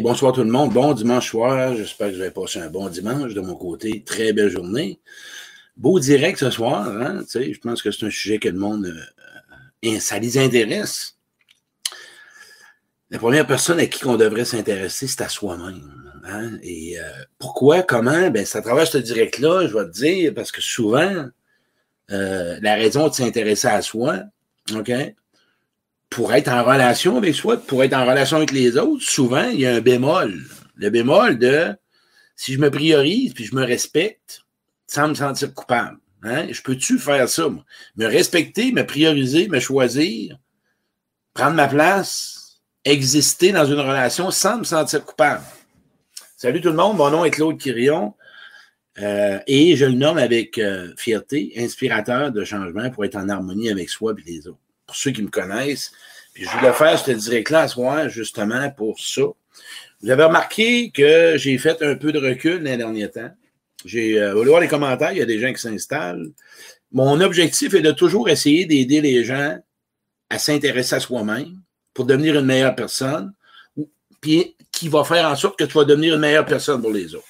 Bonsoir tout le monde. Bon dimanche soir. J'espère que vous avez passé un bon dimanche de mon côté. Très belle journée. Beau direct ce soir. Hein? je pense que c'est un sujet que le monde, euh, ça les intéresse. La première personne à qui on devrait s'intéresser, c'est à soi-même. Hein? Et euh, pourquoi, comment? Ben, c'est à travers ce direct-là, je vais te dire, parce que souvent, euh, la raison de s'intéresser à soi, OK? Pour être en relation avec soi, pour être en relation avec les autres, souvent, il y a un bémol. Le bémol de si je me priorise puis je me respecte, sans me sentir coupable. Hein? Je peux-tu faire ça? Me respecter, me prioriser, me choisir, prendre ma place, exister dans une relation sans me sentir coupable. Salut tout le monde, mon nom est Claude Quirion euh, et je le nomme avec euh, fierté inspirateur de changement pour être en harmonie avec soi et les autres pour ceux qui me connaissent. Puis je voulais faire ce direct-là à soir, justement pour ça. Vous avez remarqué que j'ai fait un peu de recul les derniers temps. J'ai, euh, voir les commentaires, il y a des gens qui s'installent. Mon objectif est de toujours essayer d'aider les gens à s'intéresser à soi-même pour devenir une meilleure personne, puis qui va faire en sorte que tu vas devenir une meilleure personne pour les autres.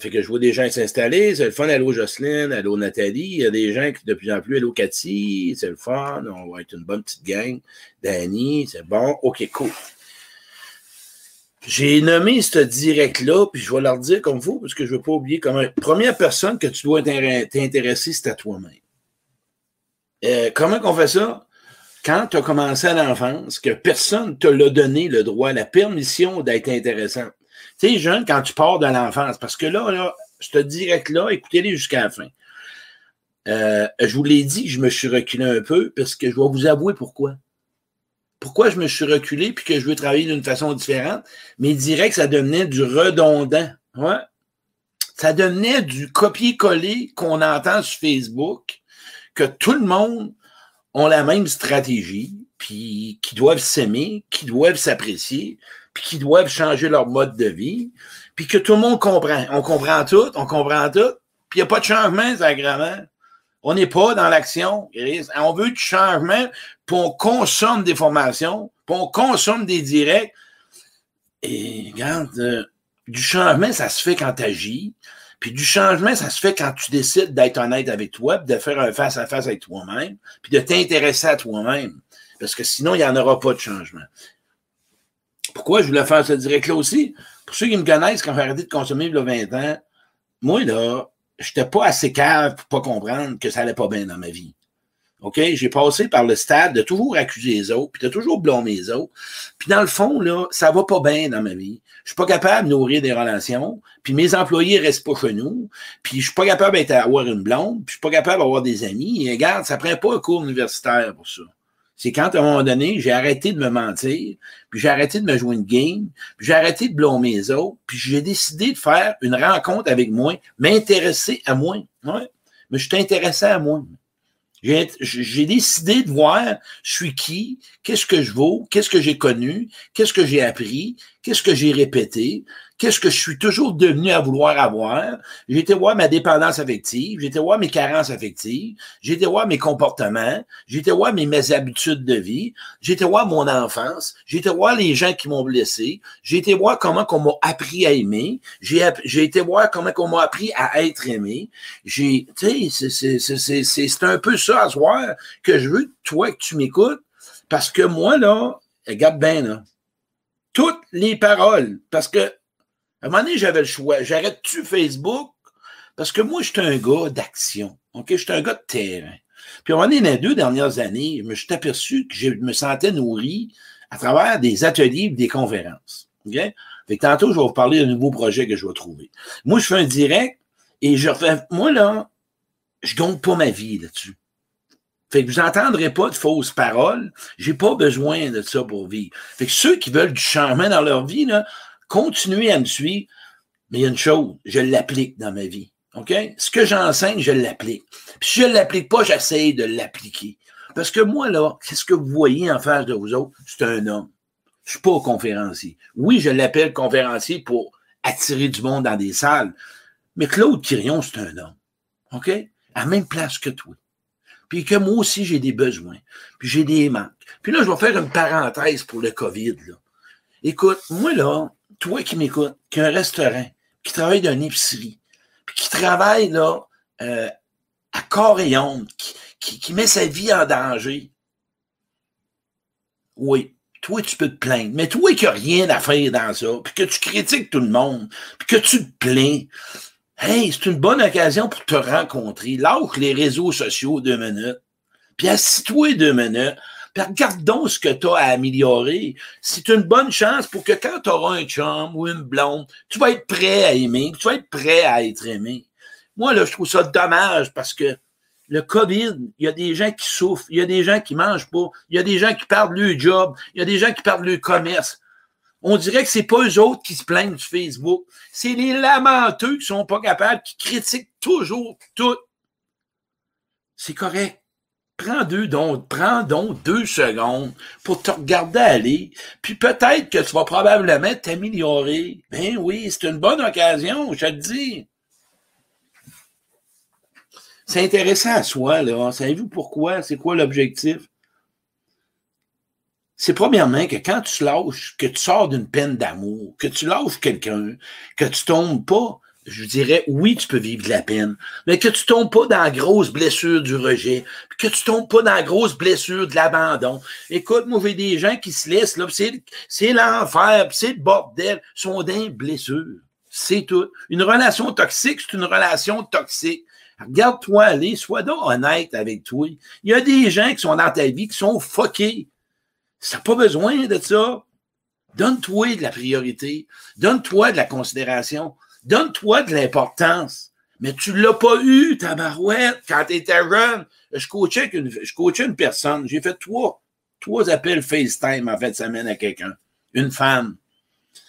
Fait que je vois des gens s'installer, c'est le fun. Allô Jocelyne, allô Nathalie. Il y a des gens qui de plus en plus, allô Cathy, c'est le fun. On va être une bonne petite gang. Danny, c'est bon. OK, cool. J'ai nommé ce direct-là, puis je vais leur dire comme vous, parce que je ne veux pas oublier comment. Première personne que tu dois t'intéresser, c'est à toi-même. Euh, comment qu'on fait ça? Quand tu as commencé à l'enfance, que personne ne te l'a donné le droit, la permission d'être intéressant. Tu sais, jeune, quand tu pars de l'enfance, parce que là, là, je te dirais que là, écoutez-les jusqu'à la fin. Euh, je vous l'ai dit, je me suis reculé un peu parce que je vais vous avouer pourquoi. Pourquoi je me suis reculé puis que je veux travailler d'une façon différente, mais direct, ça devenait du redondant. Ça devenait du copier-coller qu'on entend sur Facebook, que tout le monde a la même stratégie, puis qui doivent s'aimer, qui doivent s'apprécier, puis qui doivent changer leur mode de vie, puis que tout le monde comprend. On comprend tout, on comprend tout, puis il n'y a pas de changement, agréable. On n'est pas dans l'action. On veut du changement, puis on consomme des formations, puis on consomme des directs. Et regarde, euh, du changement, ça se fait quand tu agis. Puis du changement, ça se fait quand tu décides d'être honnête avec toi, puis de faire un face-à-face avec toi-même, puis de t'intéresser à toi-même. Parce que sinon, il n'y en aura pas de changement. Pourquoi je voulais faire ce direct-là aussi? Pour ceux qui me connaissent, quand j'ai arrêté de consommer il y a 20 ans, moi, là, je n'étais pas assez cave pour pas comprendre que ça allait pas bien dans ma vie. OK? J'ai passé par le stade de toujours accuser les autres, puis de toujours blâmer les autres. Puis dans le fond, là, ça va pas bien dans ma vie. Je suis pas capable de nourrir des relations, puis mes employés restent pas chez nous, puis je suis pas capable d'avoir une blonde, puis je suis pas capable d'avoir des amis. Et regarde, ça prend pas un cours universitaire pour ça c'est quand, à un moment donné, j'ai arrêté de me mentir, puis j'ai arrêté de me jouer une game, puis j'ai arrêté de blâmer les autres, puis j'ai décidé de faire une rencontre avec moi, m'intéresser à moi. Ouais. Mais je intéressé à moi. J'ai décidé de voir je suis qui, qu'est-ce que je vaux, qu'est-ce que j'ai connu, qu'est-ce que j'ai appris, qu'est-ce que j'ai répété, qu'est-ce que je suis toujours devenu à vouloir avoir? J'ai été voir ma dépendance affective, j'ai été voir mes carences affectives, j'ai été voir mes comportements, j'ai été voir mes, mes habitudes de vie, j'ai été voir mon enfance, j'ai été voir les gens qui m'ont blessé, j'ai été voir comment qu'on m'a appris à aimer, j'ai été voir comment qu'on m'a appris à être aimé. J'ai, tu sais, c'est un peu ça à soir que je veux, toi, que tu m'écoutes, parce que moi, là, regarde bien, là, toutes les paroles, parce que à un moment donné, j'avais le choix. J'arrête-tu Facebook? Parce que moi, j'étais un gars d'action. OK? J'étais un gars de terrain. Puis à un moment donné, dans les deux dernières années, je me suis aperçu que je me sentais nourri à travers des ateliers des conférences. OK? Fait que tantôt, je vais vous parler d'un nouveau projet que je vais trouver. Moi, je fais un direct et je refais. Moi, là, je gagne pas ma vie là-dessus. Fait que vous n'entendrez pas de fausses paroles. J'ai pas besoin de ça pour vivre. Fait que ceux qui veulent du changement dans leur vie, là, continuez à me suivre, mais il y a une chose, je l'applique dans ma vie. OK? Ce que j'enseigne, je l'applique. Puis si je ne l'applique pas, j'essaie de l'appliquer. Parce que moi, là, qu'est-ce que vous voyez en face de vous autres? C'est un homme. Je ne suis pas conférencier. Oui, je l'appelle conférencier pour attirer du monde dans des salles. Mais Claude Quirion, c'est un homme. OK? À la même place que toi. Puis que moi aussi, j'ai des besoins. Puis j'ai des manques. Puis là, je vais faire une parenthèse pour le COVID. Là. Écoute, moi, là, toi qui m'écoutes, qui a un restaurant, qui travaille dans une épicerie, puis qui travaille, là, euh, à corps et ondes, qui, qui met sa vie en danger. Oui, toi, tu peux te plaindre. Mais toi qui n'as rien à faire dans ça, puis que tu critiques tout le monde, puis que tu te plains, hey, c'est une bonne occasion pour te rencontrer. Lâche les réseaux sociaux deux minutes, puis assis-toi deux minutes, puis regarde donc ce que tu as à améliorer. C'est une bonne chance pour que quand tu auras un chum ou une blonde, tu vas être prêt à aimer, tu vas être prêt à être aimé. Moi, là, je trouve ça dommage parce que le COVID, il y a des gens qui souffrent, il y a des gens qui mangent pas, il y a des gens qui perdent leur job, il y a des gens qui perdent leur commerce. On dirait que c'est pas eux autres qui se plaignent du Facebook. C'est les lamenteux qui sont pas capables, qui critiquent toujours tout. C'est correct. Prends deux, donc, prends donc deux secondes pour te regarder aller, puis peut-être que tu vas probablement t'améliorer. Ben oui, c'est une bonne occasion, je te dis. C'est intéressant à soi, là. Savez-vous pourquoi? C'est quoi l'objectif? C'est premièrement que quand tu lâches, que tu sors d'une peine d'amour, que tu lâches quelqu'un, que tu tombes pas, je dirais, oui, tu peux vivre de la peine, mais que tu tombes pas dans la grosse blessure du rejet, que tu tombes pas dans la grosse blessure de l'abandon. Écoute, moi, j'ai des gens qui se laissent, là, c'est l'enfer, c'est le bordel, sont des blessures. C'est tout. Une relation toxique, c'est une relation toxique. Regarde-toi aller, sois donc honnête avec toi. Il y a des gens qui sont dans ta vie qui sont fuckés. Ça n'a pas besoin de ça. Donne-toi de la priorité. Donne-toi de la considération. Donne-toi de l'importance. Mais tu ne l'as pas eu, ta barouette, quand tu étais jeune. Je coachais une, je coachais une personne. J'ai fait trois, trois appels FaceTime en fin de semaine à quelqu'un. Une femme.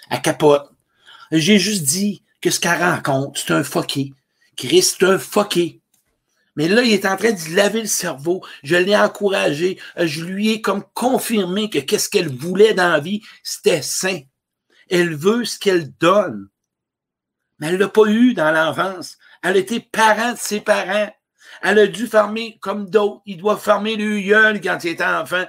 Elle capote. J'ai juste dit que ce qu'elle rencontre, c'est un fucké. Christ, un fucké. Mais là, il est en train de laver le cerveau. Je l'ai encouragé. Je lui ai comme confirmé que qu'est-ce qu'elle voulait dans la vie, c'était sain. Elle veut ce qu'elle donne. Mais elle ne l'a pas eu dans l'enfance. Elle était parent de ses parents. Elle a dû fermer comme d'autres. Il doit fermer le gueule quand il était enfant.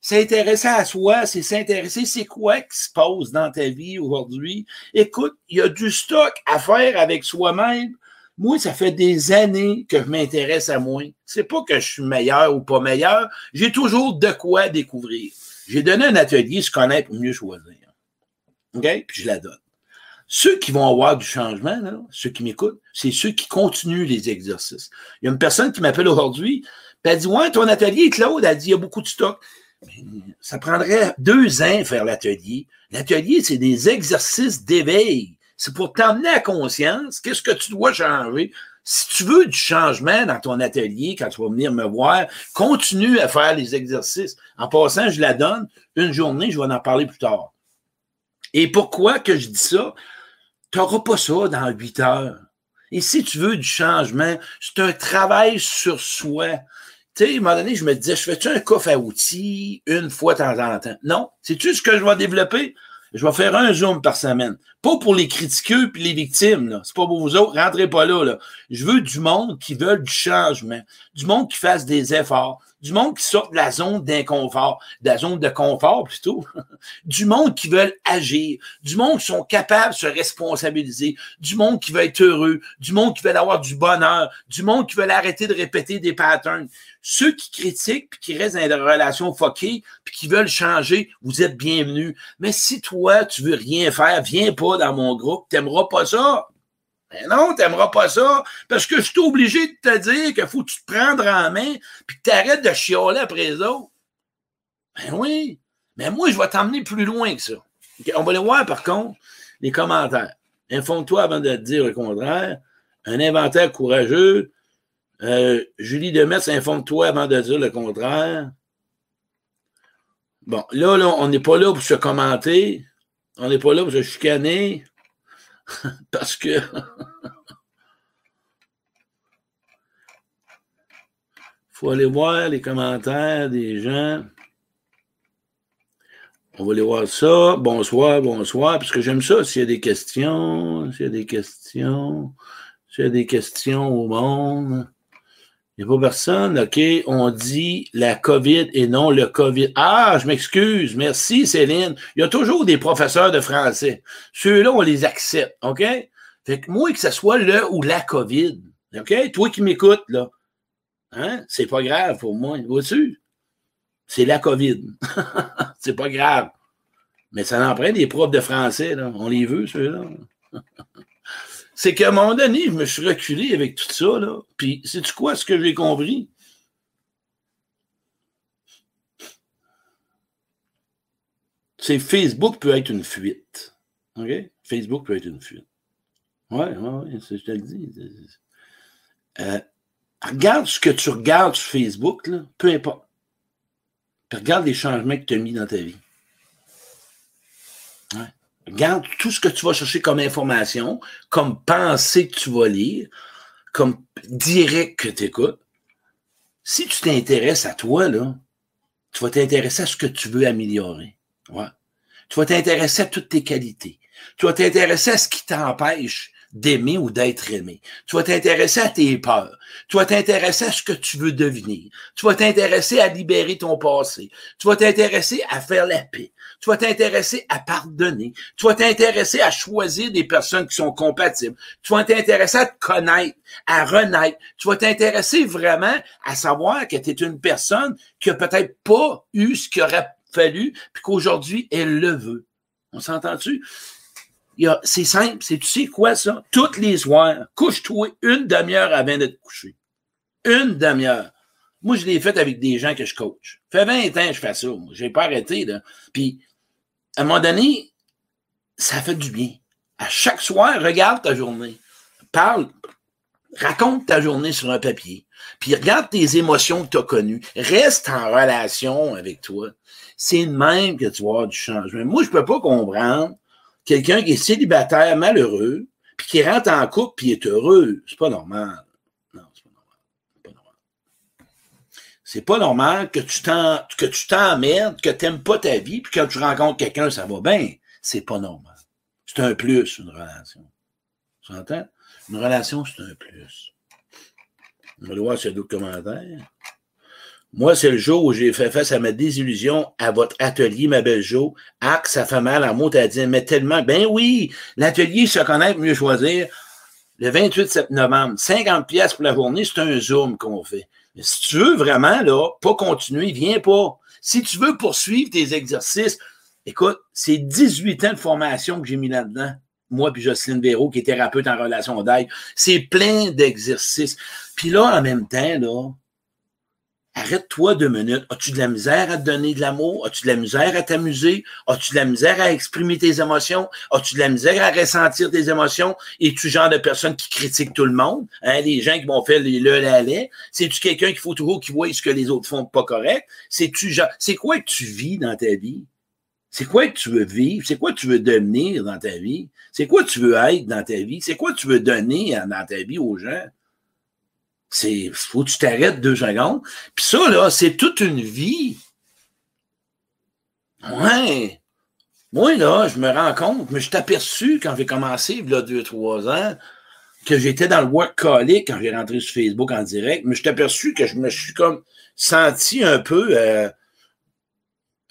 S'intéresser à soi, c'est s'intéresser, c'est quoi qui se passe dans ta vie aujourd'hui? Écoute, il y a du stock à faire avec soi-même moi, ça fait des années que je m'intéresse à moi. C'est pas que je suis meilleur ou pas meilleur. J'ai toujours de quoi découvrir. J'ai donné un atelier, se connaître pour mieux choisir. OK? Puis je la donne. Ceux qui vont avoir du changement, ceux qui m'écoutent, c'est ceux qui continuent les exercices. Il y a une personne qui m'appelle aujourd'hui, puis elle dit Ouais, ton atelier, Claude, elle dit Il y a beaucoup de stock. ça prendrait deux ans faire l'atelier. L'atelier, c'est des exercices d'éveil c'est pour t'emmener à conscience qu'est-ce que tu dois changer. Si tu veux du changement dans ton atelier, quand tu vas venir me voir, continue à faire les exercices. En passant, je la donne une journée, je vais en parler plus tard. Et pourquoi que je dis ça? Tu n'auras pas ça dans huit heures. Et si tu veux du changement, c'est un travail sur soi. Tu sais, à un moment donné, je me disais, je fais-tu un coffre à outils une fois de temps en temps? Non. C'est-tu ce que je vais développer? Je vais faire un zoom par semaine. Pas pour les critiqueux puis les victimes. C'est pas pour vous autres. Rentrez pas là, là. Je veux du monde qui veut du changement. Du monde qui fasse des efforts. Du monde qui sort de la zone d'inconfort. De la zone de confort, plutôt. du monde qui veut agir. Du monde qui sont capables de se responsabiliser. Du monde qui veut être heureux. Du monde qui veut avoir du bonheur. Du monde qui veut arrêter de répéter des patterns. Ceux qui critiquent puis qui restent dans des relations foquées puis qui veulent changer, vous êtes bienvenus. Mais si toi, tu veux rien faire, viens pas dans mon groupe, t'aimeras pas ça. Ben non, t'aimeras pas ça, parce que je suis obligé de te dire qu'il faut que tu te prennes en main puis que tu arrêtes de chialer après les autres. Ben oui, mais moi, je vais t'emmener plus loin que ça. On va aller voir, par contre, les commentaires. Informe-toi avant de te dire le contraire. Un inventaire courageux, euh, Julie Demers, informe-toi avant de dire le contraire. Bon, là, là on n'est pas là pour se commenter. On n'est pas là pour se chicaner. parce que. faut aller voir les commentaires des gens. On va aller voir ça. Bonsoir, bonsoir, parce que j'aime ça. S'il y a des questions, s'il y a des questions, s'il y a des questions au monde. Il n'y a pas personne, OK? On dit la COVID et non le COVID. Ah, je m'excuse. Merci, Céline. Il y a toujours des professeurs de français. Ceux-là, on les accepte, OK? Fait que moi, que ce soit le ou la COVID, OK? Toi qui m'écoutes, là, hein? C'est pas grave pour moi. Vois-tu? C'est la COVID. c'est pas grave. Mais ça en prend des profs de français, là. On les veut, ceux-là. c'est qu'à un moment donné, je me suis reculé avec tout ça, là. Puis, sais-tu quoi, ce que j'ai compris? C'est Facebook peut être une fuite. OK? Facebook peut être une fuite. Ouais, ouais, ouais, je te le dis. Euh, regarde ce que tu regardes sur Facebook, là, peu importe. Puis regarde les changements que tu as mis dans ta vie. Ouais. Regarde tout ce que tu vas chercher comme information, comme pensée que tu vas lire, comme direct que tu écoutes. Si tu t'intéresses à toi, là, tu vas t'intéresser à ce que tu veux améliorer. Ouais. Tu vas t'intéresser à toutes tes qualités. Tu vas t'intéresser à ce qui t'empêche d'aimer ou d'être aimé. Tu vas t'intéresser à tes peurs. Tu vas t'intéresser à ce que tu veux devenir. Tu vas t'intéresser à libérer ton passé. Tu vas t'intéresser à faire la paix. Tu vas t'intéresser à pardonner. Tu vas t'intéresser à choisir des personnes qui sont compatibles. Tu vas t'intéresser à te connaître, à renaître. Tu vas t'intéresser vraiment à savoir que tu es une personne qui a peut-être pas eu ce qu'il aurait fallu, puis qu'aujourd'hui, elle le veut. On s'entend-tu? C'est simple, c'est tu sais quoi ça? Toutes les soirs, couche-toi une demi-heure avant de te coucher. Une demi-heure. Moi, je l'ai fait avec des gens que je coach. Ça fait 20 ans que je fais ça. Moi. J'ai pas arrêté. Puis, à un moment donné, ça fait du bien. À chaque soir, regarde ta journée. Parle, raconte ta journée sur un papier. Puis regarde tes émotions que tu as connues. Reste en relation avec toi. C'est le même que tu vas avoir du changement. Moi, je peux pas comprendre quelqu'un qui est célibataire, malheureux, puis qui rentre en couple, puis est heureux. C'est pas normal. Non, c'est pas normal. C'est pas normal. Pas normal que tu t'en, que tu t'emmerdes, que t'aimes pas ta vie, puis quand tu rencontres quelqu'un, ça va bien. C'est pas normal. C'est un plus, une relation. Tu entends? Une relation, c'est un plus. On va voir s'il y. Moi, c'est le jour où j'ai fait face à ma désillusion à votre atelier, ma belle Jo. Ah, ça fait mal à moi, t'as dit, mais tellement, ben oui, l'atelier se connaître, mieux choisir. Le 28 novembre, 50 pièces pour la journée, c'est un zoom qu'on fait. Mais si tu veux vraiment, là, pas continuer, viens pas. Si tu veux poursuivre tes exercices, écoute, c'est 18 ans de formation que j'ai mis là-dedans. Moi puis Jocelyne Véraud, qui est thérapeute en relation d'aide. C'est plein d'exercices. Puis là, en même temps, là, Arrête-toi deux minutes. As-tu de la misère à te donner de l'amour? As-tu de la misère à t'amuser? As-tu de la misère à exprimer tes émotions? As-tu de la misère à ressentir tes émotions? Es-tu genre de personne qui critique tout le monde? Hein, les gens qui vont faire les le la C'est-tu quelqu'un qu'il faut toujours qu'il voit ce que les autres font pas correct? C'est-tu genre, c'est quoi que tu vis dans ta vie? C'est quoi que tu veux vivre? C'est quoi que tu veux devenir dans ta vie? C'est quoi que tu veux être dans ta vie? C'est quoi que tu veux donner dans ta vie aux gens? C'est, faut que tu t'arrêtes deux secondes. Puis ça, là, c'est toute une vie. Ouais. Moi, là, je me rends compte, mais je t'ai aperçu quand j'ai commencé, il y a deux, trois ans, que j'étais dans le workaholic quand j'ai rentré sur Facebook en direct, mais je t'ai aperçu que je me suis comme senti un peu euh,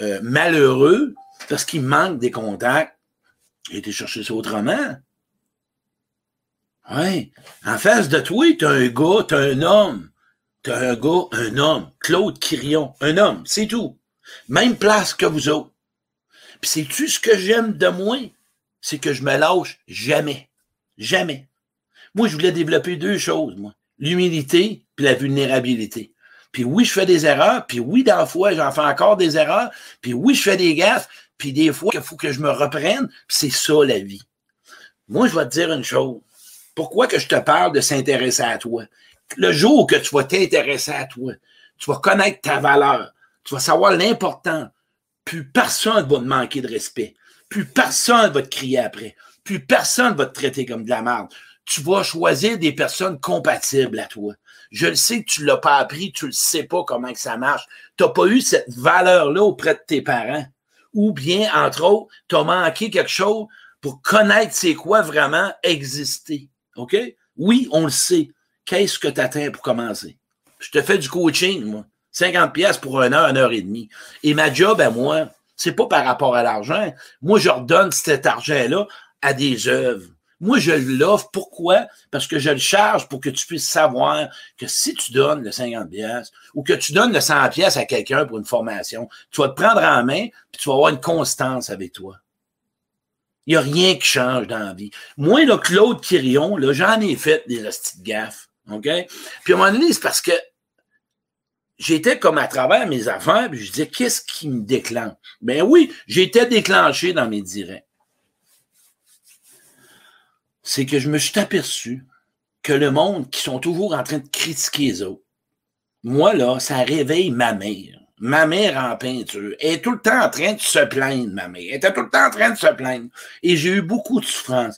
euh, malheureux parce qu'il manque des contacts. J'ai été chercher ça autrement. Oui. En face de toi, t'as un gars, t'as un homme. T'as un gars, un homme. Claude Quirion. Un homme, c'est tout. Même place que vous autres. Puis sais-tu ce que j'aime de moi? C'est que je me lâche jamais. Jamais. Moi, je voulais développer deux choses, moi. L'humilité puis la vulnérabilité. Puis oui, je fais des erreurs, puis oui, dans la fois, j'en fais encore des erreurs, puis oui, je fais des gaffes, puis des fois, il faut que je me reprenne, puis c'est ça la vie. Moi, je vais te dire une chose. Pourquoi que je te parle de s'intéresser à toi? Le jour que tu vas t'intéresser à toi, tu vas connaître ta valeur, tu vas savoir l'important. Plus personne va te manquer de respect. Plus personne va te crier après. Plus personne va te traiter comme de la merde. Tu vas choisir des personnes compatibles à toi. Je le sais que tu ne l'as pas appris, tu ne sais pas comment que ça marche. Tu n'as pas eu cette valeur-là auprès de tes parents. Ou bien, entre autres, tu as manqué quelque chose pour connaître c'est quoi vraiment exister. OK? Oui, on le sait. Qu'est-ce que tu atteins pour commencer? Je te fais du coaching, moi. 50 pièces pour une heure, une heure et demie. Et ma job à moi, c'est pas par rapport à l'argent. Moi, je redonne cet argent-là à des œuvres. Moi, je l'offre. Pourquoi? Parce que je le charge pour que tu puisses savoir que si tu donnes le 50 pièces ou que tu donnes le 100 pièces à quelqu'un pour une formation, tu vas te prendre en main puis tu vas avoir une constance avec toi. Il n'y a rien qui change dans la vie. Moi, là, Claude Quirion, là, j'en ai fait des petites gaffes. OK? Puis à un moment c'est parce que j'étais comme à travers mes affaires, puis je disais, qu'est-ce qui me déclenche? Ben oui, j'étais déclenché dans mes directs. C'est que je me suis aperçu que le monde qui sont toujours en train de critiquer les autres, moi, là, ça réveille ma mère. Ma mère en peinture. Elle est tout le temps en train de se plaindre, ma mère. Elle était tout le temps en train de se plaindre. Et j'ai eu beaucoup de souffrance.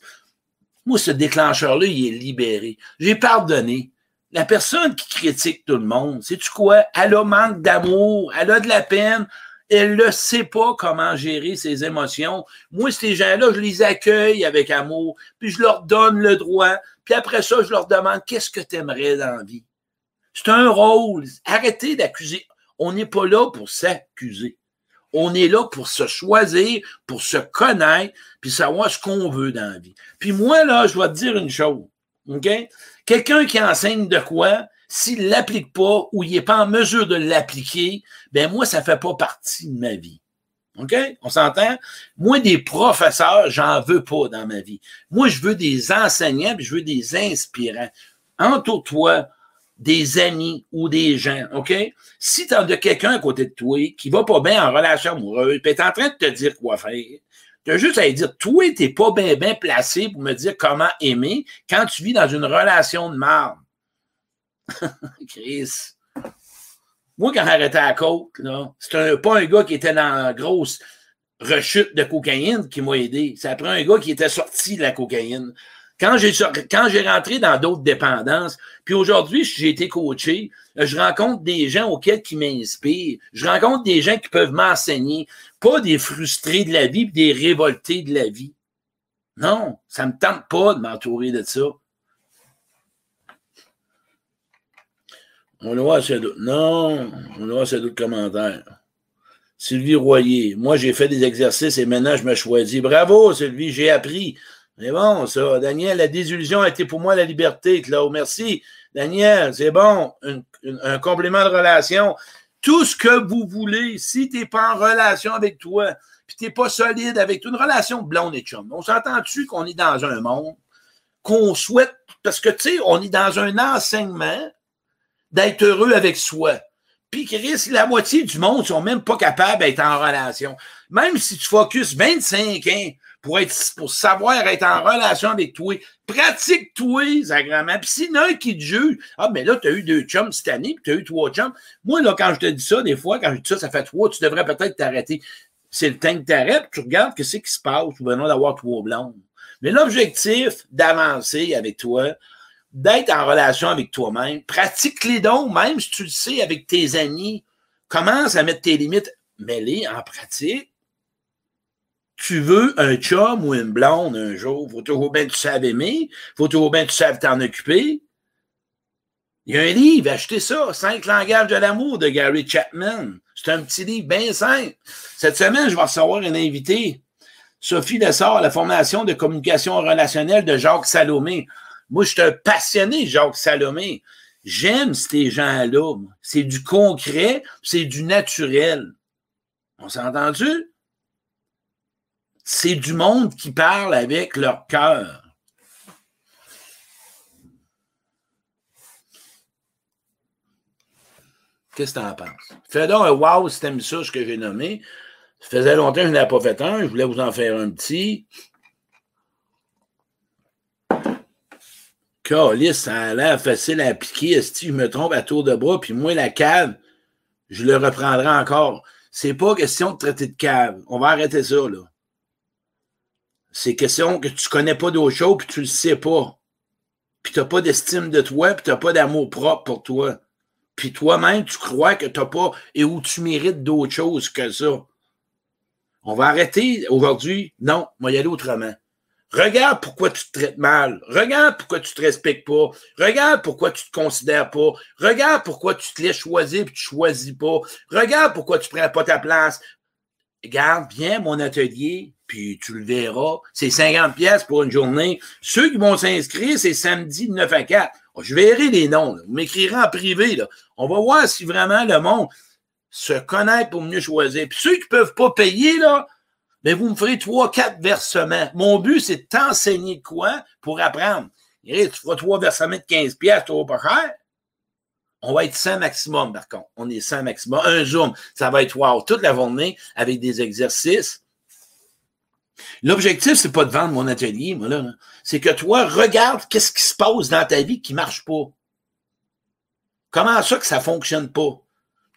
Moi, ce déclencheur-là, il est libéré. J'ai pardonné. La personne qui critique tout le monde, sais-tu quoi? Elle a manque d'amour, elle a de la peine, elle ne sait pas comment gérer ses émotions. Moi, ces gens-là, je les accueille avec amour, puis je leur donne le droit, puis après ça, je leur demande qu'est-ce que tu aimerais dans la vie? C'est un rôle. Arrêtez d'accuser. On n'est pas là pour s'accuser. On est là pour se choisir, pour se connaître, puis savoir ce qu'on veut dans la vie. Puis moi, là, je vais te dire une chose. OK? Quelqu'un qui enseigne de quoi, s'il ne l'applique pas ou il n'est pas en mesure de l'appliquer, ben moi, ça ne fait pas partie de ma vie. OK? On s'entend? Moi, des professeurs, j'en veux pas dans ma vie. Moi, je veux des enseignants, puis je veux des inspirants. Entoure-toi des amis ou des gens, OK? Si tu as quelqu'un à côté de toi qui va pas bien en relation amoureuse, puis est en train de te dire quoi faire, tu as juste à dire, toi, t'es pas bien placé pour me dire comment aimer quand tu vis dans une relation de marde. Chris. Moi, quand j'arrêtais à la côte, c'était pas un gars qui était dans la grosse rechute de cocaïne qui m'a aidé. C'est après un gars qui était sorti de la cocaïne. Quand j'ai, rentré dans d'autres dépendances, puis aujourd'hui, j'ai été coaché, euh, je rencontre des gens auxquels qui m'inspirent. Je rencontre des gens qui peuvent m'enseigner, pas des frustrés de la vie, des révoltés de la vie. Non, ça me tente pas de m'entourer de ça. On va voir c'est d'autres. Non, on voir c'est d'autres commentaires. Sylvie Royer. Moi, j'ai fait des exercices et maintenant, je me choisis. Bravo, Sylvie, j'ai appris. C'est bon, ça. Daniel, la désillusion a été pour moi la liberté, Claude. Merci. Daniel, c'est bon. Un, complément de relation. Tout ce que vous voulez, si tu n'es pas en relation avec toi, puis tu n'es pas solide avec toi, une relation de blonde et chum. On s'entend-tu qu'on est dans un monde qu'on souhaite, parce que, tu sais, on est dans un enseignement d'être heureux avec soi. Puis, Chris, la moitié du monde ne sont même pas capables d'être en relation. Même si tu focuses 25 ans pour, être, pour savoir être en relation avec toi. Pratique-toi, agréments. Puis s'il y en a un qui te juge, ah, mais là, tu as eu deux chums cette année, puis tu as eu trois chums. Moi, là, quand je te dis ça, des fois, quand je dis ça, ça fait trois, tu devrais peut-être t'arrêter. C'est le temps que tu arrêtes, tu regardes ce qui se passe, ou besoin d'avoir trois blondes. Mais l'objectif d'avancer avec toi, d'être en relation avec toi-même, pratique les dons, même si tu le sais avec tes amis, commence à mettre tes limites, mets-les en pratique tu veux un chum ou une blonde un jour, faut toujours bien que tu saves aimer, faut toujours bien que tu saves t'en occuper. Il y a un livre, achetez ça, Cinq langages de l'amour de Gary Chapman. C'est un petit livre bien simple. Cette semaine, je vais recevoir une invitée, Sophie Lessard, la formation de communication relationnelle de Jacques Salomé. Moi, je suis un passionné Jacques Salomé. J'aime ces gens-là. C'est du concret, c'est du naturel. On s'est entendu? C'est du monde qui parle avec leur cœur. Qu'est-ce que tu en penses? Fais donc un wow si t'aimes ça, ce que j'ai nommé. Ça faisait longtemps que je n'avais pas fait un. Je voulais vous en faire un petit. Calice, ça a l'air facile à appliquer. Si je me trompe à tour de bras, puis moi, la cave, je le reprendrai encore. C'est pas question de traiter de cave. On va arrêter ça, là. C'est question que tu connais pas d'autre chose, puis tu le sais pas. Puis tu n'as pas d'estime de toi, puis tu n'as pas d'amour propre pour toi. Puis toi-même, tu crois que tu n'as pas et où tu mérites d'autre chose que ça. On va arrêter aujourd'hui. Non, on va y aller autrement. Regarde pourquoi tu te traites mal. Regarde pourquoi tu te respectes pas. Regarde pourquoi tu te considères pas. Regarde pourquoi tu te laisses choisir et tu choisis pas. Regarde pourquoi tu prends pas ta place. Regarde, viens mon atelier, puis tu le verras. C'est 50 pièces pour une journée. Ceux qui vont s'inscrire, c'est samedi de 9 à 4. Je verrai les noms. Vous m'écrirez en privé. Là. On va voir si vraiment le monde se connaît pour mieux choisir. Puis ceux qui ne peuvent pas payer, là, ben vous me ferez trois, quatre versements. Mon but, c'est de t'enseigner quoi pour apprendre. tu feras trois versements de 15 pièces, tu pas cher. On va être 100 maximum, par contre. On est 100 maximum. Un zoom, ça va être wow, toute la journée avec des exercices. L'objectif, c'est pas de vendre mon atelier, moi, là. C'est que toi, regarde qu'est-ce qui se passe dans ta vie qui marche pas. Comment ça que ça fonctionne pas?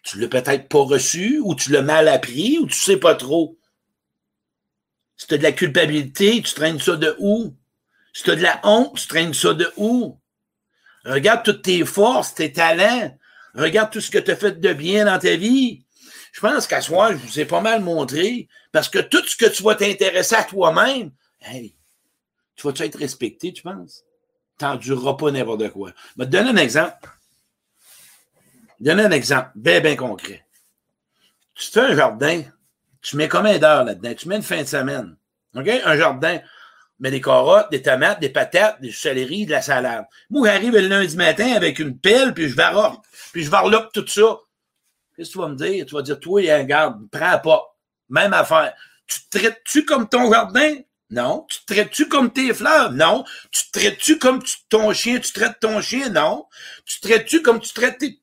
Tu l'as peut-être pas reçu, ou tu l'as mal appris, ou tu sais pas trop. Si tu de la culpabilité, tu traînes ça de où? Si tu de la honte, tu traînes ça de où? Regarde toutes tes forces, tes talents. Regarde tout ce que tu as fait de bien dans ta vie. Je pense qu'à soi, je vous ai pas mal montré, parce que tout ce que tu vas t'intéresser à toi-même, hey, tu vas-tu être respecté, tu penses? Tu n'endureras pas n'importe quoi. Je vais te donner un exemple. Donner un exemple bien, bien concret. Tu fais un jardin, tu mets combien d'heures là-dedans? Tu mets une fin de semaine. OK? Un jardin. Mais des carottes, des tomates, des patates, des céleri, de la salade. Moi, j'arrive le lundi matin avec une pelle, puis je varlope. Puis je varlope tout ça. Qu'est-ce que tu vas me dire? Tu vas dire, toi, regarde, prends pas. Même affaire. Tu te traites-tu comme ton jardin? Non. Tu te traites-tu comme tes fleurs? Non. Tu te traites-tu comme ton chien? Tu traites ton chien? Non. Tu te traites-tu comme tu traites tes,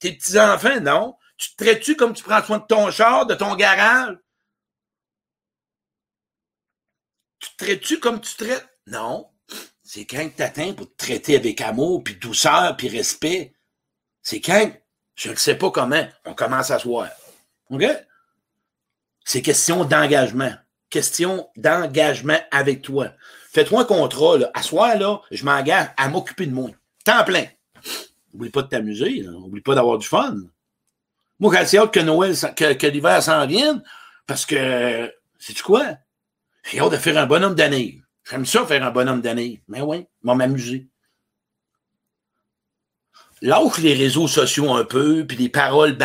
petits-enfants? Non. Tu te traites-tu comme tu prends soin de ton char, de ton garage? Tu te traites-tu comme tu traites? Non. C'est quand tu t'atteins pour te traiter avec amour, puis douceur, puis respect. C'est quand? Je ne sais pas comment. On commence à se voir. OK? C'est question d'engagement. Question d'engagement avec toi. Fais-toi un contrat, là. À soir, là, je m'engage à m'occuper de moi. Temps plein. Oublie pas de t'amuser, Oublie pas d'avoir du fun. Moi, quand c'est hâte que Noël, que, l'hiver s'en vienne, parce que, sais-tu quoi? J'ai hâte de faire un bonhomme d'année. J'aime ça faire un bonhomme d'année. Mais oui, va m'amuser. Lâche les réseaux sociaux un peu, puis les paroles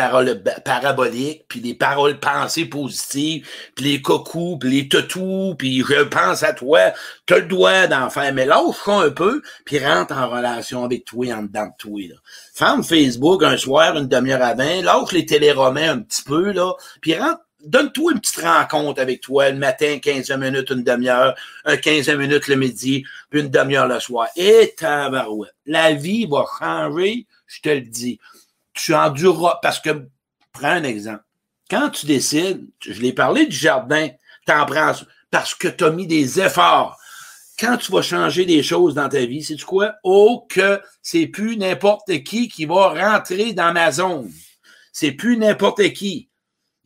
paraboliques, puis les paroles pensées positives, puis les cocous, puis les tatous, puis je pense à toi, tu le dois d'en faire, mais lâche un peu, puis rentre en relation avec toi, en dedans de toi. Là. Ferme Facebook un soir, une demi-heure avant, lâche les téléromans un petit peu, là, puis rentre donne-toi une petite rencontre avec toi le matin, 15 minutes, une demi-heure, un 15 minutes le midi, puis une demi-heure le soir. Et tabarouette. La vie va changer, je te le dis. Tu endureras, parce que, prends un exemple. Quand tu décides, je l'ai parlé du jardin, t'en prends, parce que tu as mis des efforts. Quand tu vas changer des choses dans ta vie, c'est tu quoi? Oh, que c'est plus n'importe qui qui va rentrer dans ma zone. C'est plus n'importe qui.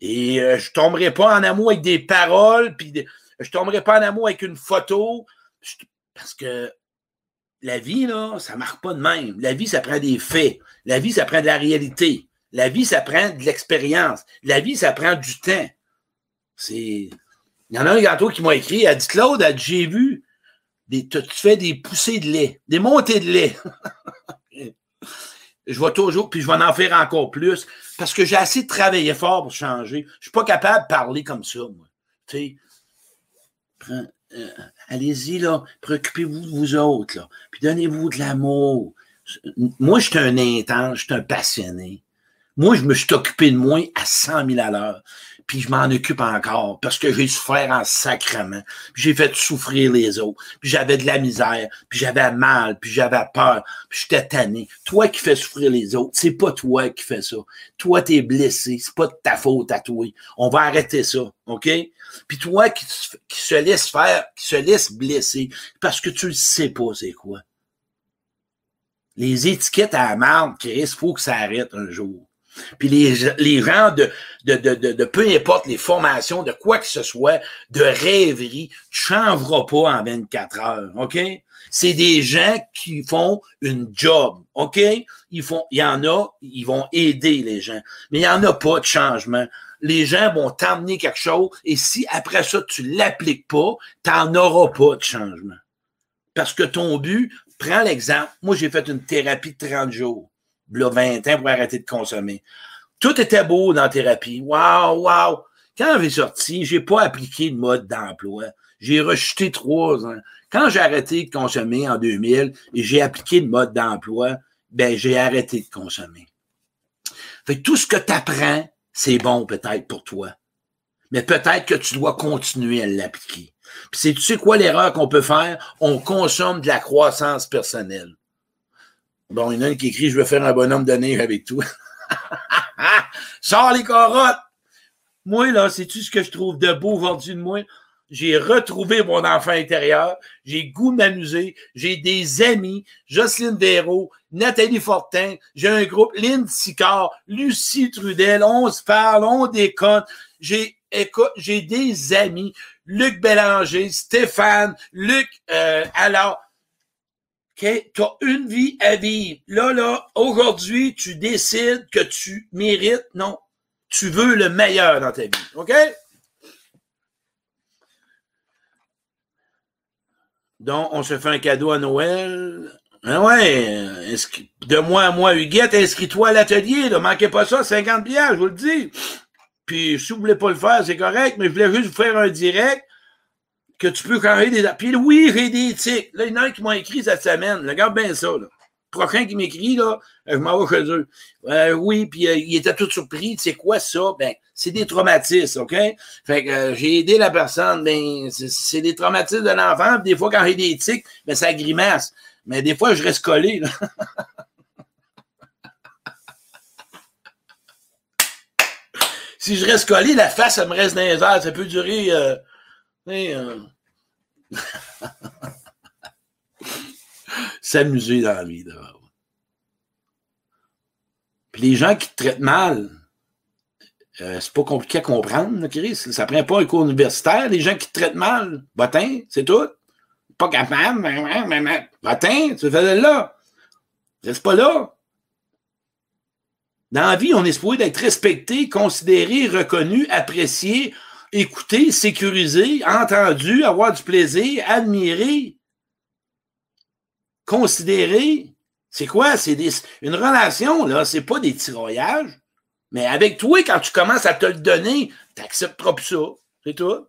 Et euh, je tomberai pas en amour avec des paroles, puis je tomberai pas en amour avec une photo, parce que la vie, là, ça marque pas de même. La vie, ça prend des faits. La vie, ça prend de la réalité. La vie, ça prend de l'expérience. La vie, ça prend du temps. C'est. Il y en a un gâteau qui m'a écrit, elle dit Claude, j'ai vu, des, tu fais des poussées de lait, des montées de lait. je vais toujours, puis je vais en faire encore plus, parce que j'ai assez travaillé fort pour changer. Je suis pas capable de parler comme ça, moi. Euh, allez-y, là, préoccupez-vous de vous autres, là, puis donnez-vous de l'amour. Moi, je suis un intense, je suis un passionné. Moi, je me suis occupé de moi à 100 000 à l'heure puis je m'en occupe encore parce que j'ai souffert en sacrement. J'ai fait souffrir les autres. Puis j'avais de la misère, puis j'avais mal, puis j'avais peur, puis j'étais tanné. Toi qui fais souffrir les autres, c'est pas toi qui fais ça. Toi, t'es blessé, c'est pas de ta faute à toi. On va arrêter ça, OK? Puis toi qui, qui se laisse faire, qui se laisse blesser, parce que tu le sais pas c'est quoi. Les étiquettes à la marde, Chris, faut que ça arrête un jour. Puis les, les gens de, de, de, de, peu importe les formations, de quoi que ce soit, de rêverie, tu changeras pas en 24 heures, OK? c'est des gens qui font une job, OK? Ils font, il y en a, ils vont aider les gens, mais il n'y en a pas de changement. Les gens vont t'emmener quelque chose et si après ça, tu l'appliques pas, tu n'en auras pas de changement. Parce que ton but, prends l'exemple, moi j'ai fait une thérapie de 30 jours, là 20 ans pour arrêter de consommer. Tout était beau dans la thérapie. Waouh, waouh! Quand j'ai sorti, j'ai pas appliqué le mode d'emploi. J'ai rejeté trois ans. Quand j'ai arrêté de consommer en 2000 et j'ai appliqué le mode d'emploi, ben, j'ai arrêté de consommer. Fait que tout ce que tu apprends, c'est bon peut-être pour toi. Mais peut-être que tu dois continuer à l'appliquer. Puis c'est, tu sais quoi l'erreur qu'on peut faire? On consomme de la croissance personnelle. Bon, il y en a une qui écrit, je veux faire un bonhomme de neige avec toi. Sors les carottes! Moi, là, sais-tu ce que je trouve de beau aujourd'hui de moi? J'ai retrouvé mon enfant intérieur. J'ai goût de m'amuser. J'ai des amis. Jocelyne Véro, Nathalie Fortin. J'ai un groupe, Lynn Sicard, Lucie Trudel. On se parle, on déconne. J'ai, j'ai des amis. Luc Bélanger, Stéphane, Luc, euh, alors, Tu as une vie à vivre. Là, là, aujourd'hui, tu décides que tu mérites. Non, tu veux le meilleur dans ta vie. OK? Donc, on se fait un cadeau à Noël. Ah ouais, de moi à moi, Huguette, inscris-toi à l'atelier, ne manquez pas ça, 50 billets, je vous le dis. Puis, si vous voulez pas le faire, c'est correct, mais je voulais juste vous faire un direct que tu peux quand des... Puis oui, j'ai des tics. Là, il y en a qui m'a écrit cette semaine. Regarde bien ça, là prochain qui m'écrit, là, je m'en vais chez. Euh, oui, puis euh, il était tout surpris. C'est quoi ça? Ben, c'est des traumatismes, OK? Fait que euh, j'ai aidé la personne, ben, c'est des traumatismes de l'enfant. Des fois, quand j'ai des tics, ben, ça grimace. Mais des fois, je reste collé, si je reste collé, la face, ça me reste dans les airs. Ça peut durer. s'amuser dans la vie. Puis les gens qui te traitent mal, euh, c'est pas compliqué à comprendre, Chris. Ça prend pas un cours universitaire. Les gens qui te traitent mal, botin, c'est tout. Pas capable, botin, tu fais là. Reste pas là. Dans la vie, on est supposé d'être respecté, considéré, reconnu, apprécié, écouté, sécurisé, entendu, avoir du plaisir, admiré considérer, c'est quoi? C'est une relation, là, c'est pas des tirailllages. Mais avec toi, quand tu commences à te le donner, tu n'accepteras plus ça. C'est tout.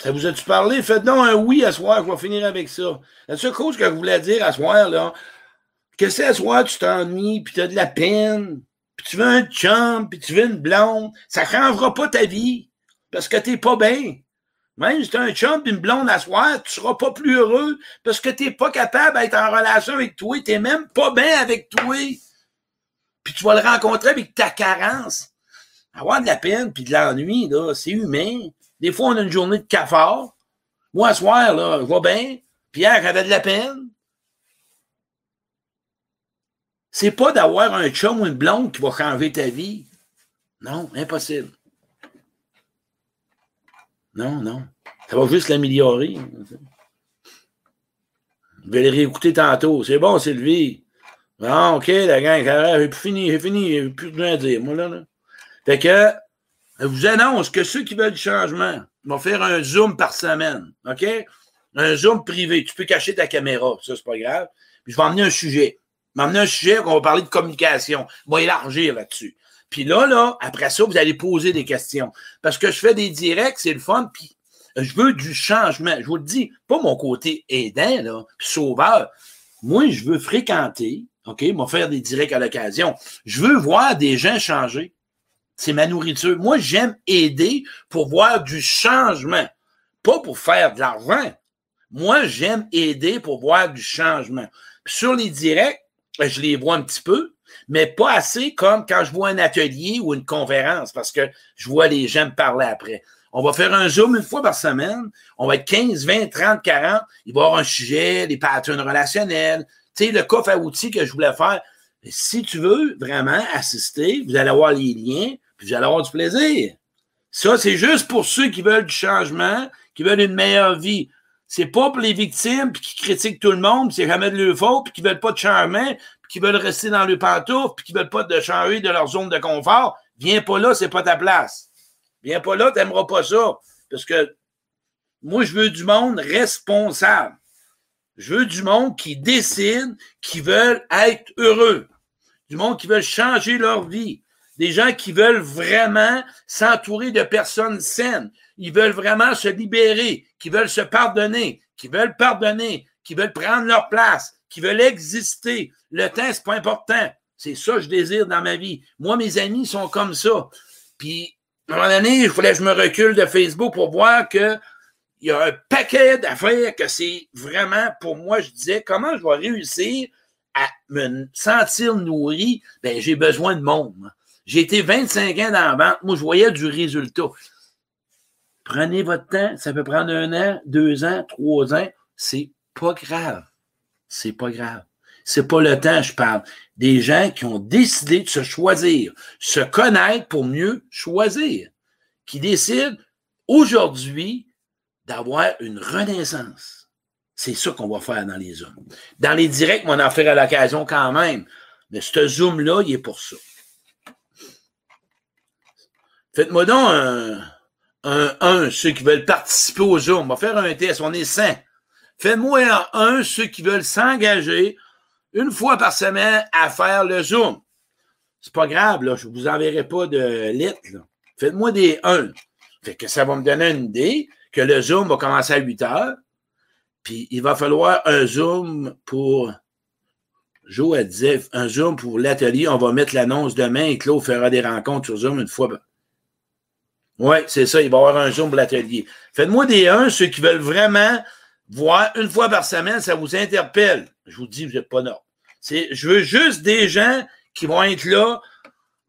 Ça vous a-tu parlé? Faites donc un oui à soir, je vais finir avec ça. La seule chose que je voulais dire à soir, là, que ce soit tu t'ennuies, puis tu as de la peine, puis tu veux un chum, puis tu veux une blonde, ça changera pas ta vie parce que tu n'es pas bien. Même si tu as un chum et une blonde à soir, tu seras pas plus heureux parce que tu n'es pas capable d'être en relation avec toi. Tu n'es même pas bien avec toi. Puis tu vas le rencontrer avec ta carence. Avoir de la peine puis de l'ennui, là, c'est humain. Des fois, on a une journée de cafard. Moi, à soir, là, je vais bien. Pierre avait de la peine. C'est pas d'avoir un chum ou une blonde qui va changer ta vie. Non, impossible. Non, non. Ça va juste l'améliorer. Je vais les réécouter tantôt. C'est bon, Sylvie. Bon, OK, la gang, j'ai fini, j'ai fini, j'ai plus rien à dire, moi, là, là. Fait que, je vous annonce que ceux qui veulent du changement vont faire un zoom par semaine, OK? Un zoom privé. Tu peux cacher ta caméra, ça, c'est pas grave. Puis je vais emmener un sujet m'amener un sujet qu'on va parler de communication. On va élargir là-dessus. Puis là, là, après ça, vous allez poser des questions. Parce que je fais des directs, c'est le fun, puis je veux du changement. Je vous le dis, pas mon côté aidant, là, sauveur. Moi, je veux fréquenter, OK, faire des directs à l'occasion. Je veux voir des gens changer. C'est ma nourriture. Moi, j'aime aider pour voir du changement, pas pour faire de l'argent. Moi, j'aime aider pour voir du changement. sur les directs, ben, je les vois un petit peu, mais pas assez comme quand je vois un atelier ou une conférence, parce que je vois les gens me parler après. On va faire un Zoom une fois par semaine. On va être 15, 20, 30, 40. Il va y avoir un sujet, des patterns relationnels. Tu sais, le coffre à outils que je voulais faire. si tu veux vraiment assister, vous allez avoir les liens, puis vous allez avoir du plaisir. Ça, c'est juste pour ceux qui veulent du changement, qui veulent une meilleure vie. C'est pas pour les victimes, puis qui critiquent tout le monde, c'est jamais de leur faute, puis qui veulent pas de changement, puis qui veulent rester dans le pantoufle, puis qui veulent pas de changer de leur zone de confort. Viens pas là, c'est pas ta place. Viens pas là, t'aimeras pas ça. Parce que moi, je veux du monde responsable. Je veux du monde qui décide, qui veulent être heureux. Du monde qui veulent changer leur vie. Des gens qui veulent vraiment s'entourer de personnes saines. Ils veulent vraiment se libérer, qui veulent se pardonner, qui veulent pardonner, qui veulent prendre leur place, qui veulent exister. Le temps, c'est pas important. C'est ça que je désire dans ma vie. Moi, mes amis sont comme ça. Puis, à un moment donné, il fallait que je me recule de Facebook pour voir que il y a un paquet d'affaires que c'est vraiment, pour moi, je disais, comment je vais réussir à me sentir nourri? Ben, j'ai besoin de monde. J'ai été 25 ans dans la vente. Moi, je voyais du résultat. Prenez votre temps. Ça peut prendre un an, deux ans, trois ans. C'est pas grave. C'est pas grave. C'est pas le temps, je parle. Des gens qui ont décidé de se choisir, se connaître pour mieux choisir, qui décident aujourd'hui d'avoir une renaissance. C'est ça qu'on va faire dans les Zooms. Dans les directs, on en fera l'occasion quand même. Mais ce Zoom-là, il est pour ça. Faites-moi donc un, un 1, ceux qui veulent participer au Zoom. On va faire un test, on est 100. Faites-moi un 1, ceux qui veulent s'engager une fois par semaine à faire le Zoom. C'est pas grave, je ne vous enverrai pas de lettres. Faites-moi des 1. Fait que ça va me donner une idée que le Zoom va commencer à 8 heures. Puis il va falloir un Zoom pour. Jo, elle disait un Zoom pour l'atelier. On va mettre l'annonce demain et Claude fera des rencontres sur Zoom une fois oui, c'est ça. Il va y avoir un Zoom pour l'atelier. Faites-moi des 1, ceux qui veulent vraiment voir une fois par semaine, ça vous interpelle. Je vous dis, vous n'êtes pas non. Je veux juste des gens qui vont être là.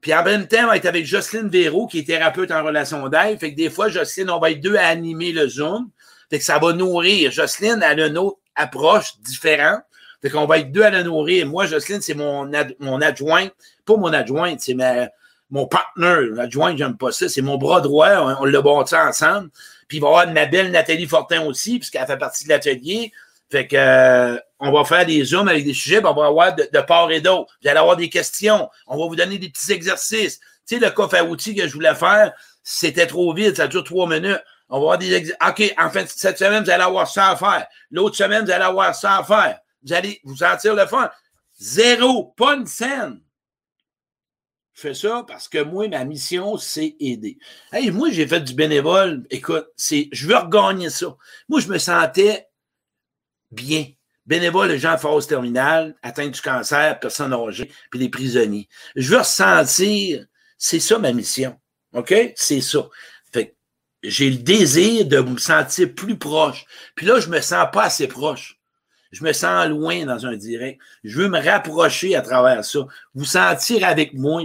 Puis en même temps, on va être avec Jocelyne Véraud, qui est thérapeute en relation d'aide. Fait que des fois, Jocelyne, on va être deux à animer le Zoom. Fait que ça va nourrir. Jocelyne, elle a une autre approche différente. Fait qu'on va être deux à la nourrir. Moi, Jocelyne, c'est mon, mon adjointe. Pas mon adjointe, c'est ma, mon partner, l'adjoint, j'aime pas ça, c'est mon bras droit, on, l'a bâti ensemble. Puis il va y avoir ma belle Nathalie Fortin aussi, puisqu'elle fait partie de l'atelier. Fait que euh, on va faire des zooms avec des sujets, on va avoir de, part et d'autre. Vous allez avoir des questions. On va vous donner des petits exercices. Tu sais, le coffre à outils que je voulais faire, c'était trop vite, ça dure trois minutes. On va avoir des exercices. OK, en fait, cette semaine, vous allez avoir ça à faire. L'autre semaine, vous allez avoir ça à faire. Vous allez vous sentir le fun. Zéro, pas une scène. Fais ça parce que moi, ma mission, c'est aider. Hey, moi, j'ai fait du bénévole. Écoute, c'est, je veux regagner ça. Moi, je me sentais bien. Bénévole, les gens en phase terminale, atteints du cancer, personnes âgées, puis les prisonniers. Je veux ressentir, c'est ça ma mission. OK? C'est ça. Fait j'ai le désir de me sentir plus proche. Puis là, je me sens pas assez proche. Je me sens loin dans un direct. Je veux me rapprocher à travers ça. Vous sentir avec moi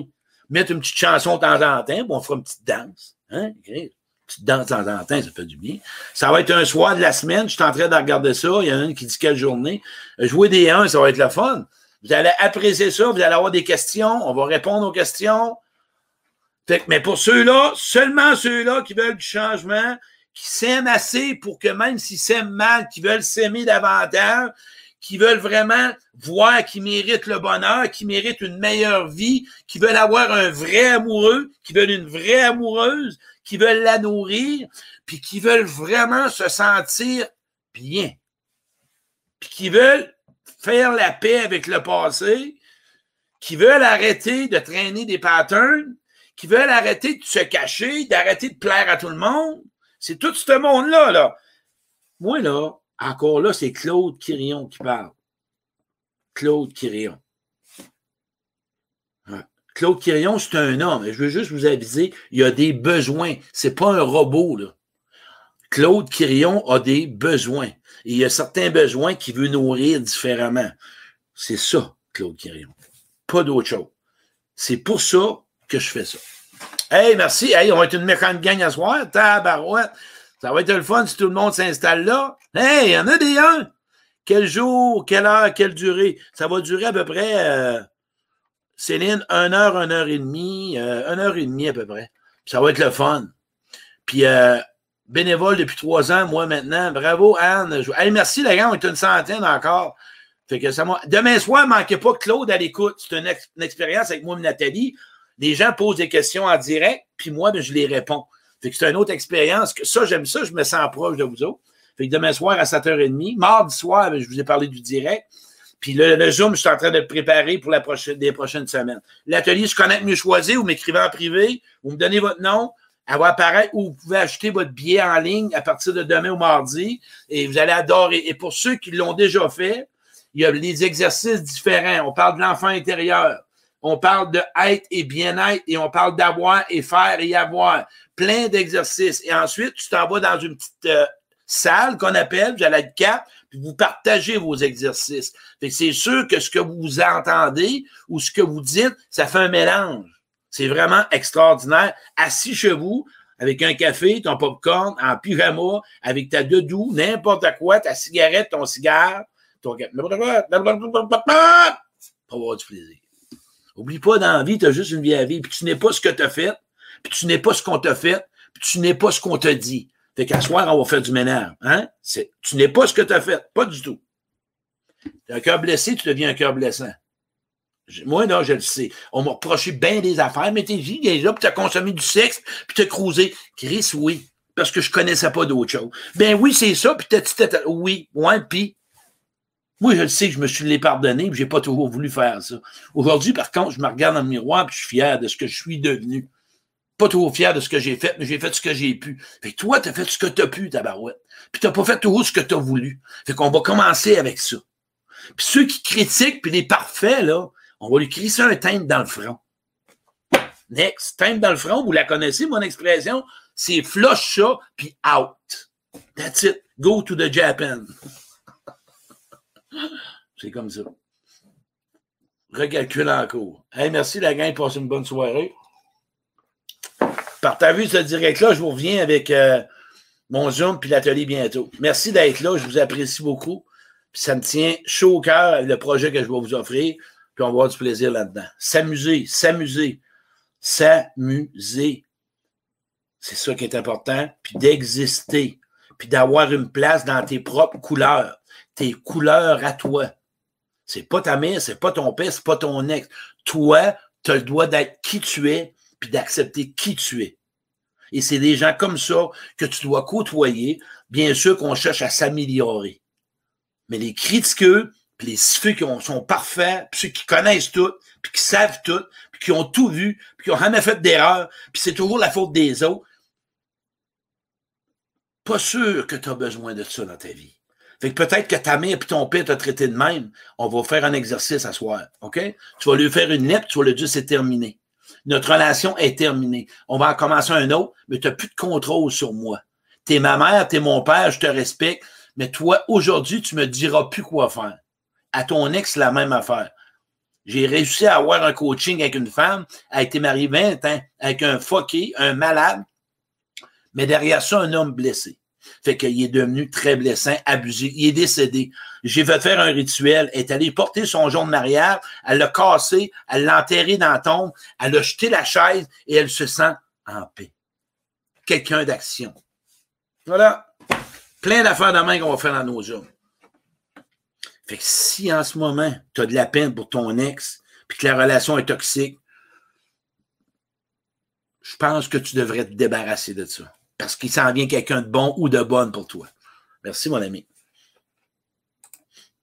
mettre une petite chanson de temps en temps, on fera une petite danse. Hein? Une petite danse de temps en temps, ça fait du bien. Ça va être un soir de la semaine, je suis en train de regarder ça. Il y en a une qui dit quelle journée. Jouer des 1, ça va être le fun. Vous allez apprécier ça, vous allez avoir des questions, on va répondre aux questions. Mais pour ceux-là, seulement ceux-là qui veulent du changement, qui s'aiment assez pour que même s'ils s'aiment mal, qui veulent s'aimer davantage, qui veulent vraiment voir qui méritent le bonheur, qui méritent une meilleure vie, qui veulent avoir un vrai amoureux, qui veulent une vraie amoureuse, qui veulent la nourrir, puis qui veulent vraiment se sentir bien, puis qui veulent faire la paix avec le passé, qui veulent arrêter de traîner des patterns, qui veulent arrêter de se cacher, d'arrêter de plaire à tout le monde. C'est tout ce monde-là, là. Moi, là, encore là, c'est Claude Quirion qui parle. Claude Quirion. Claude Quirion, c'est un homme. Je veux juste vous aviser, il a des besoins. C'est pas un robot, là. Claude Quirion a des besoins. Et il y a certains besoins qu'il veut nourrir différemment. C'est ça, Claude Quirion. Pas d'autre chose. C'est pour ça que je fais ça. Hey, merci. Hey, on va être une mécanique gang à soir. Tabarouette. Ça va être le fun si tout le monde s'installe là. Hey, il y en a des uns. Quel jour, quelle heure, quelle durée? Ça va durer à peu près euh, Céline, une heure, une heure et demie, euh, une heure et demie à peu près. Ça va être le fun. Puis, euh, bénévole depuis trois ans, moi maintenant. Bravo, Anne. merci, les gars, on est une centaine encore. Fait que ça Demain soir, ne manquez pas Claude à l'écoute. C'est une, expérience avec moi et Nathalie. Les gens posent des questions en direct, puis moi, ben, je les réponds. Fait que c'est une autre expérience. Ça, j'aime ça, je me sens proche de vous autres. Fait que demain soir à 7h30. Mardi soir, je vous ai parlé du direct. Puis le, Zoom, je suis en train de le préparer pour la prochaine, les prochaines semaines. L'atelier, je connais mieux choisir, vous m'écrivez en privé, vous me donnez votre nom, elle va apparaître ou vous pouvez acheter votre billet en ligne à partir de demain ou mardi et vous allez adorer. Et pour ceux qui l'ont déjà fait, il y a des exercices différents. On parle de l'enfant intérieur. On parle de être et bien-être et on parle d'avoir et faire et avoir. Plein d'exercices. Et ensuite, tu t'en vas dans une petite euh, salle qu'on appelle, vous allez être quatre, puis vous partagez vos exercices. c'est sûr que ce que vous entendez ou ce que vous dites, ça fait un mélange. C'est vraiment extraordinaire. Assis chez vous, avec un café, ton popcorn, en pyjama, avec ta doudou, n'importe quoi, ta cigarette, ton cigare, ton pour avoir du plaisir. Oublie pas, dans la vie, tu as juste une vie à vivre, puis tu n'es pas ce que tu fait, puis tu n'es pas ce qu'on t'a fait, puis tu n'es pas ce qu'on t'a dit. Fait qu'à soir, on va faire du ménage. Hein? Tu n'es pas ce que tu as fait. Pas du tout. Un cœur blessé, tu deviens un cœur blessant. Moi, non, je le sais. On m'a reproché bien des affaires, mais t'es là, puis t'as consommé du sexe, puis t'as cruisé. Chris, oui. Parce que je connaissais pas d'autre chose. Ben oui, c'est ça, puis t'as oui, ouais, puis moi, je le sais que je me suis les pardonné, puis j'ai pas toujours voulu faire ça. Aujourd'hui, par contre, je me regarde dans le miroir, puis je suis fier de ce que je suis devenu. Pas trop fier de ce que j'ai fait, mais j'ai fait ce que j'ai pu. Fait que toi, t'as fait ce que t'as pu, ta barouette. Puis t'as pas fait toujours ce que t'as voulu. Fait qu'on va commencer avec ça. Puis ceux qui critiquent, puis les parfaits, là, on va lui crisser un teinte dans le front. Next, teinte dans le front, vous la connaissez, mon expression, c'est flush ça, puis out. That's it. Go to the Japan. c'est comme ça. Recalcule en cours. Hey, merci la gang, passe une bonne soirée. Partagez ce direct-là, je vous reviens avec euh, mon Zoom puis l'atelier bientôt. Merci d'être là, je vous apprécie beaucoup. ça me tient chaud au cœur le projet que je vais vous offrir puis on va avoir du plaisir là-dedans. S'amuser, s'amuser, s'amuser. C'est ça qui est important. Puis d'exister, puis d'avoir une place dans tes propres couleurs, tes couleurs à toi. C'est pas ta mère, c'est pas ton père, c'est pas ton ex. Toi, tu as le droit d'être qui tu es, puis d'accepter qui tu es. Et c'est des gens comme ça que tu dois côtoyer. Bien sûr qu'on cherche à s'améliorer. Mais les critiqueux, puis les ceux qui sont parfaits, puis ceux qui connaissent tout, puis qui savent tout, puis qui ont tout vu, puis qui ont jamais fait d'erreur, puis c'est toujours la faute des autres. Pas sûr que tu as besoin de ça dans ta vie. Fait que peut-être que ta mère et ton père t'ont traité de même. On va faire un exercice à soir, OK? Tu vas lui faire une lettre, tu vas lui dire c'est terminé. Notre relation est terminée. On va en commencer un autre, mais tu n'as plus de contrôle sur moi. T'es ma mère, t'es mon père, je te respecte, mais toi, aujourd'hui, tu me diras plus quoi faire à ton ex la même affaire. J'ai réussi à avoir un coaching avec une femme, a été mariée 20 ans, avec un fucké, un malade, mais derrière ça, un homme blessé. Fait qu'il est devenu très blessant, abusé. Il est décédé. J'ai fait faire un rituel. Elle est allée porter son jaune de mariage. Elle l'a cassé. Elle l'a enterré dans la tombe. Elle a jeté la chaise et elle se sent en paix. Quelqu'un d'action. Voilà. Plein d'affaires de main qu'on va faire dans nos hommes. Fait que si en ce moment, tu as de la peine pour ton ex, puis que la relation est toxique, je pense que tu devrais te débarrasser de ça. Parce qu'il s'en vient quelqu'un de bon ou de bonne pour toi. Merci, mon ami.